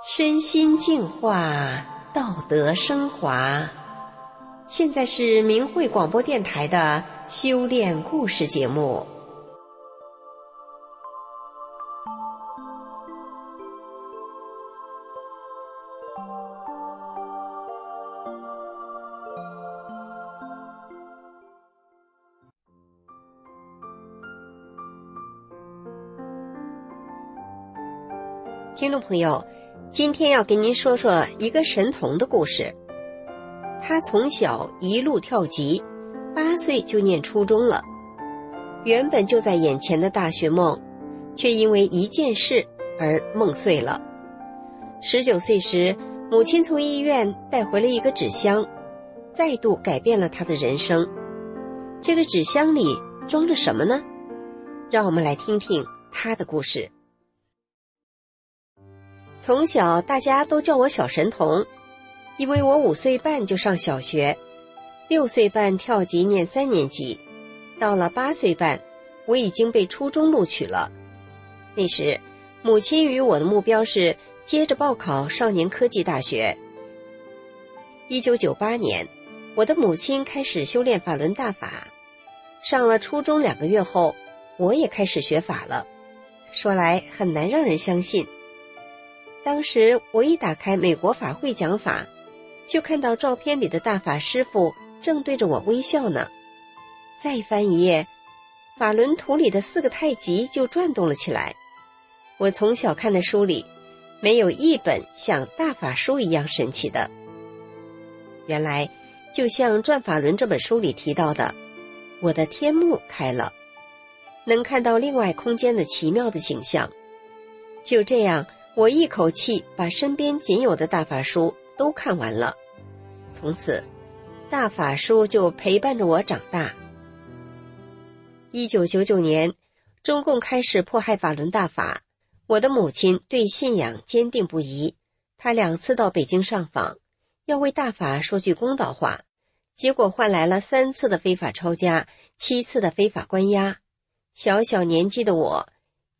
身心净化，道德升华。现在是明慧广播电台的修炼故事节目。听众朋友，今天要跟您说说一个神童的故事。他从小一路跳级，八岁就念初中了。原本就在眼前的大学梦，却因为一件事而梦碎了。十九岁时，母亲从医院带回了一个纸箱，再度改变了他的人生。这个纸箱里装着什么呢？让我们来听听他的故事。从小大家都叫我小神童，因为我五岁半就上小学，六岁半跳级念三年级，到了八岁半，我已经被初中录取了。那时，母亲与我的目标是接着报考少年科技大学。一九九八年，我的母亲开始修炼法轮大法，上了初中两个月后，我也开始学法了。说来很难让人相信。当时我一打开美国法会讲法，就看到照片里的大法师傅正对着我微笑呢。再翻一页，法轮图里的四个太极就转动了起来。我从小看的书里，没有一本像大法书一样神奇的。原来，就像《转法轮》这本书里提到的，我的天幕开了，能看到另外空间的奇妙的景象。就这样。我一口气把身边仅有的大法书都看完了，从此，大法书就陪伴着我长大。一九九九年，中共开始迫害法轮大法，我的母亲对信仰坚定不移，她两次到北京上访，要为大法说句公道话，结果换来了三次的非法抄家，七次的非法关押，小小年纪的我，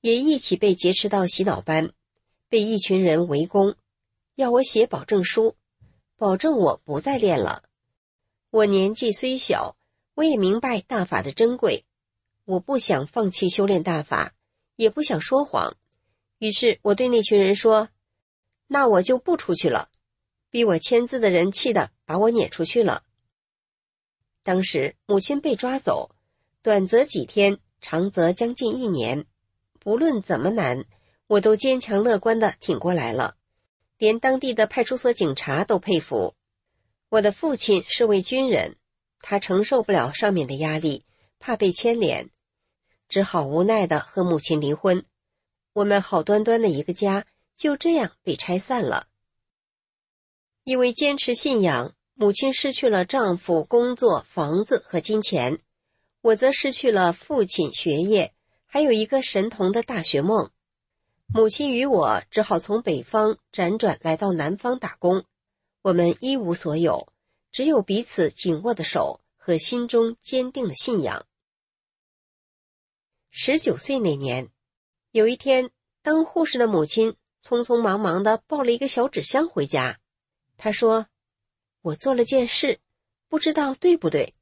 也一起被劫持到洗脑班。被一群人围攻，要我写保证书，保证我不再练了。我年纪虽小，我也明白大法的珍贵，我不想放弃修炼大法，也不想说谎。于是我对那群人说：“那我就不出去了。”逼我签字的人气得把我撵出去了。当时母亲被抓走，短则几天，长则将近一年，不论怎么难。我都坚强乐观的挺过来了，连当地的派出所警察都佩服。我的父亲是位军人，他承受不了上面的压力，怕被牵连，只好无奈的和母亲离婚。我们好端端的一个家就这样被拆散了。因为坚持信仰，母亲失去了丈夫、工作、房子和金钱，我则失去了父亲、学业，还有一个神童的大学梦。母亲与我只好从北方辗转来到南方打工，我们一无所有，只有彼此紧握的手和心中坚定的信仰。十九岁那年，有一天，当护士的母亲匆匆忙忙的抱了一个小纸箱回家，她说：“我做了件事，不知道对不对。”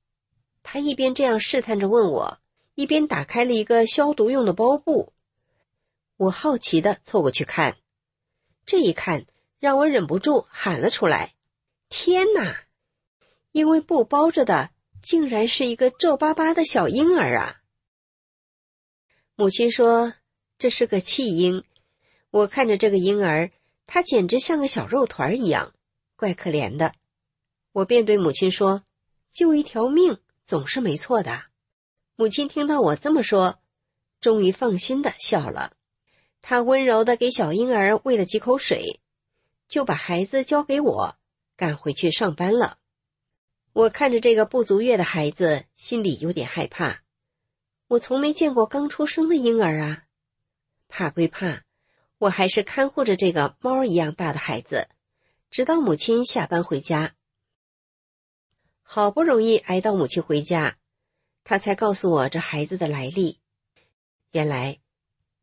她一边这样试探着问我，一边打开了一个消毒用的包布。我好奇的凑过去看，这一看让我忍不住喊了出来：“天哪！”因为布包着的竟然是一个皱巴巴的小婴儿啊！母亲说：“这是个弃婴。”我看着这个婴儿，他简直像个小肉团一样，怪可怜的。我便对母亲说：“救一条命总是没错的。”母亲听到我这么说，终于放心的笑了。他温柔的给小婴儿喂了几口水，就把孩子交给我，赶回去上班了。我看着这个不足月的孩子，心里有点害怕。我从没见过刚出生的婴儿啊，怕归怕，我还是看护着这个猫一样大的孩子，直到母亲下班回家。好不容易挨到母亲回家，他才告诉我这孩子的来历。原来。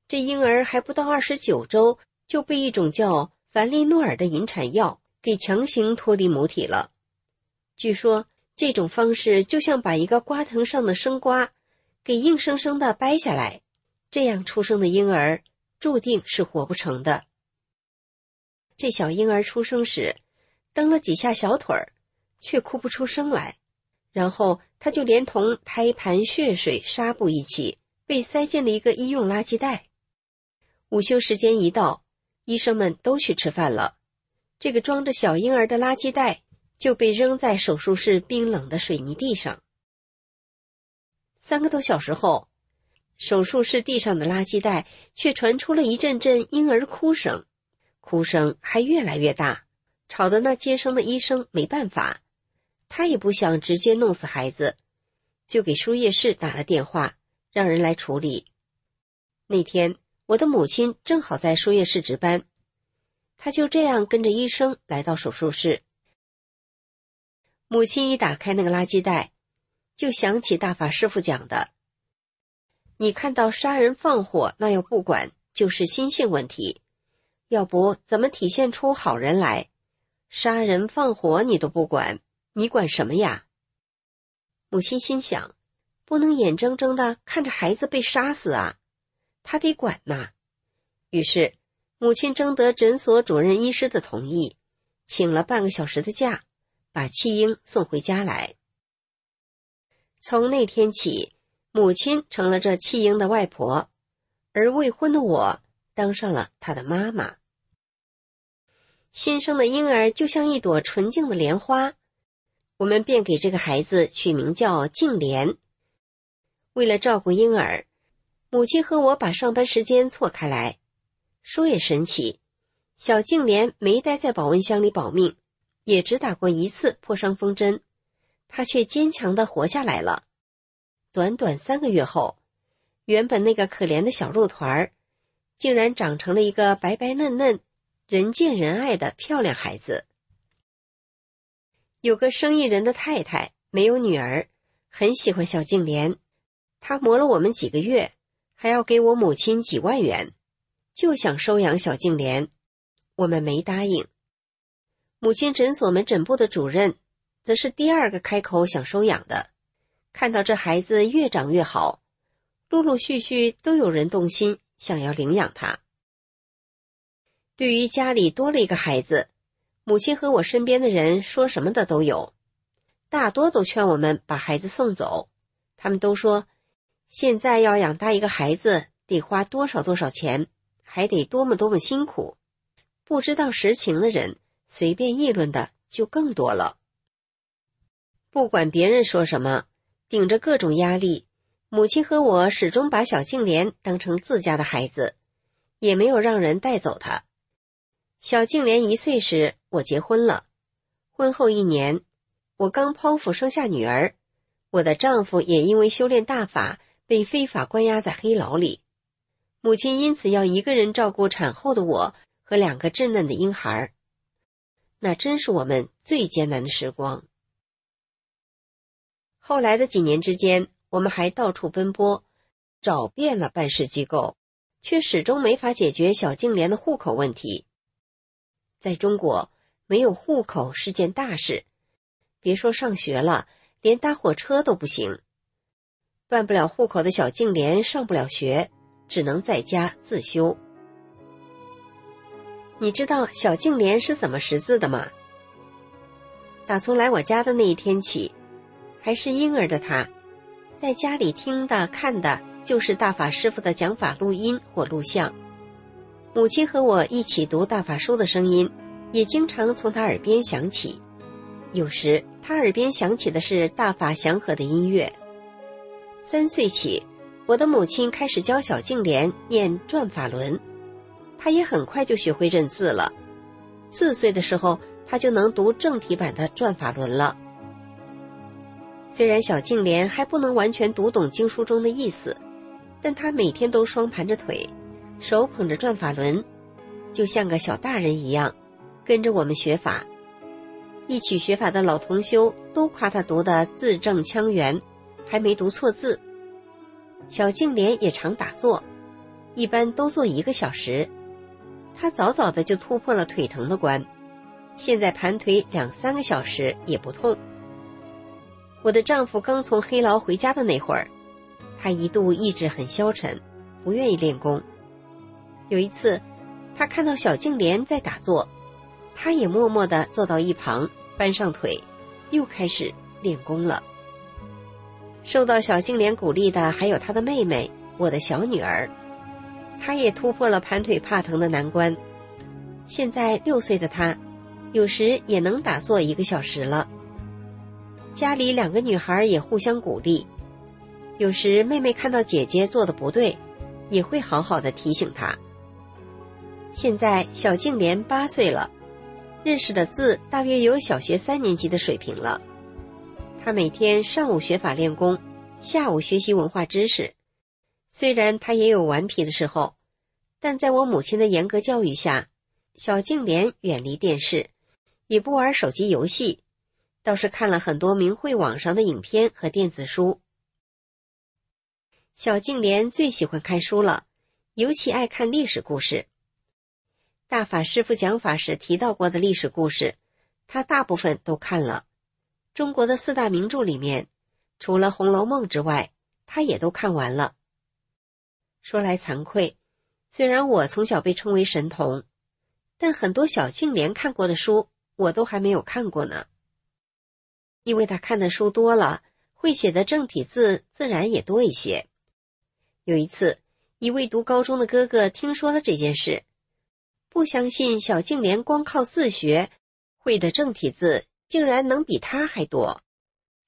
这婴儿还不到二十九周，就被一种叫凡利诺尔的引产药给强行脱离母体了。据说这种方式就像把一个瓜藤上的生瓜给硬生生的掰下来，这样出生的婴儿注定是活不成的。这小婴儿出生时，蹬了几下小腿儿，却哭不出声来，然后他就连同胎盘、血水、纱布一起被塞进了一个医用垃圾袋。午休时间一到，医生们都去吃饭了。这个装着小婴儿的垃圾袋就被扔在手术室冰冷的水泥地上。三个多小时后，手术室地上的垃圾袋却传出了一阵阵婴儿哭声，哭声还越来越大，吵得那接生的医生没办法。他也不想直接弄死孩子，就给输液室打了电话，让人来处理。那天。我的母亲正好在输液室值班，她就这样跟着医生来到手术室。母亲一打开那个垃圾袋，就想起大法师傅讲的：“你看到杀人放火，那要不管，就是心性问题；要不怎么体现出好人来？杀人放火你都不管，你管什么呀？”母亲心想：不能眼睁睁的看着孩子被杀死啊！他得管呐，于是母亲征得诊所主任医师的同意，请了半个小时的假，把弃婴送回家来。从那天起，母亲成了这弃婴的外婆，而未婚的我当上了他的妈妈。新生的婴儿就像一朵纯净的莲花，我们便给这个孩子取名叫静莲。为了照顾婴儿。母亲和我把上班时间错开来，说也神奇，小静莲没待在保温箱里保命，也只打过一次破伤风针，她却坚强的活下来了。短短三个月后，原本那个可怜的小肉团儿，竟然长成了一个白白嫩嫩、人见人爱的漂亮孩子。有个生意人的太太没有女儿，很喜欢小静莲，她磨了我们几个月。还要给我母亲几万元，就想收养小静莲，我们没答应。母亲诊所门诊部的主任，则是第二个开口想收养的。看到这孩子越长越好，陆陆续续都有人动心，想要领养他。对于家里多了一个孩子，母亲和我身边的人说什么的都有，大多都劝我们把孩子送走。他们都说。现在要养大一个孩子，得花多少多少钱，还得多么多么辛苦。不知道实情的人，随便议论的就更多了。不管别人说什么，顶着各种压力，母亲和我始终把小静莲当成自家的孩子，也没有让人带走她。小静莲一岁时，我结婚了。婚后一年，我刚剖腹生下女儿，我的丈夫也因为修炼大法。被非法关押在黑牢里，母亲因此要一个人照顾产后的我和两个稚嫩的婴孩那真是我们最艰难的时光。后来的几年之间，我们还到处奔波，找遍了办事机构，却始终没法解决小静莲的户口问题。在中国，没有户口是件大事，别说上学了，连搭火车都不行。办不了户口的小静莲上不了学，只能在家自修。你知道小静莲是怎么识字的吗？打从来我家的那一天起，还是婴儿的他，在家里听的看的就是大法师傅的讲法录音或录像，母亲和我一起读大法书的声音，也经常从他耳边响起。有时他耳边响起的是大法祥和的音乐。三岁起，我的母亲开始教小静莲念转法轮，她也很快就学会认字了。四岁的时候，她就能读正体版的转法轮了。虽然小静莲还不能完全读懂经书中的意思，但她每天都双盘着腿，手捧着转法轮，就像个小大人一样，跟着我们学法。一起学法的老同修都夸她读的字正腔圆。还没读错字，小静莲也常打坐，一般都坐一个小时。他早早的就突破了腿疼的关，现在盘腿两三个小时也不痛。我的丈夫刚从黑牢回家的那会儿，他一度意志很消沉，不愿意练功。有一次，他看到小静莲在打坐，他也默默地坐到一旁，搬上腿，又开始练功了。受到小静莲鼓励的还有她的妹妹，我的小女儿，她也突破了盘腿怕疼的难关。现在六岁的她，有时也能打坐一个小时了。家里两个女孩也互相鼓励，有时妹妹看到姐姐做的不对，也会好好的提醒她。现在小静莲八岁了，认识的字大约有小学三年级的水平了。他每天上午学法练功，下午学习文化知识。虽然他也有顽皮的时候，但在我母亲的严格教育下，小静莲远离电视，也不玩手机游戏。倒是看了很多明慧网上的影片和电子书。小静莲最喜欢看书了，尤其爱看历史故事。大法师父讲法时提到过的历史故事，他大部分都看了。中国的四大名著里面，除了《红楼梦》之外，他也都看完了。说来惭愧，虽然我从小被称为神童，但很多小静莲看过的书，我都还没有看过呢。因为他看的书多了，会写的正体字自然也多一些。有一次，一位读高中的哥哥听说了这件事，不相信小静莲光靠自学会的正体字竟然能比他还多，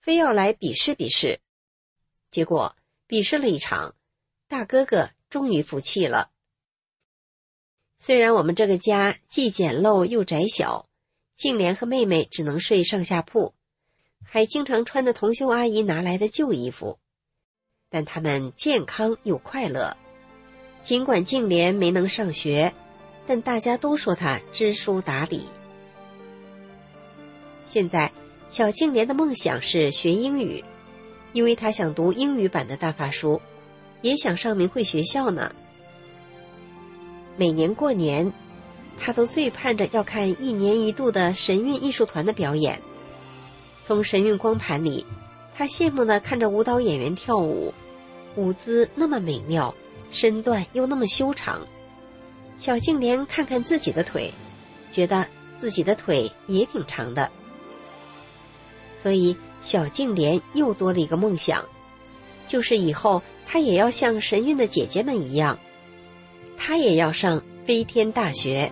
非要来比试比试。结果比试了一场，大哥哥终于服气了。虽然我们这个家既简陋又窄小，静莲和妹妹只能睡上下铺。还经常穿着同修阿姨拿来的旧衣服，但他们健康又快乐。尽管静莲没能上学，但大家都说她知书达理。现在，小静莲的梦想是学英语，因为她想读英语版的大法书，也想上明慧学校呢。每年过年，她都最盼着要看一年一度的神韵艺术团的表演。从神韵光盘里，他羡慕的看着舞蹈演员跳舞，舞姿那么美妙，身段又那么修长。小静莲看看自己的腿，觉得自己的腿也挺长的。所以小静莲又多了一个梦想，就是以后她也要像神韵的姐姐们一样，她也要上飞天大学。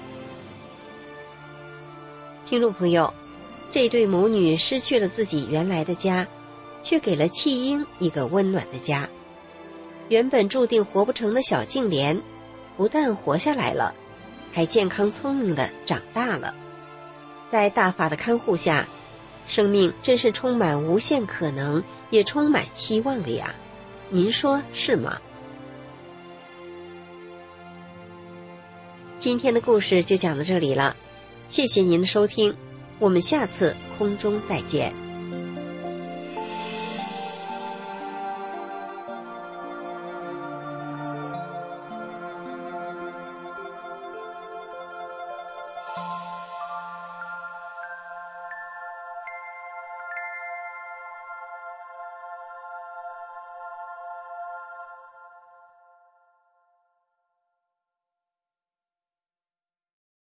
听众朋友。这对母女失去了自己原来的家，却给了弃婴一个温暖的家。原本注定活不成的小静莲，不但活下来了，还健康聪明的长大了。在大法的看护下，生命真是充满无限可能，也充满希望的呀！您说是吗？今天的故事就讲到这里了，谢谢您的收听。我们下次空中再见。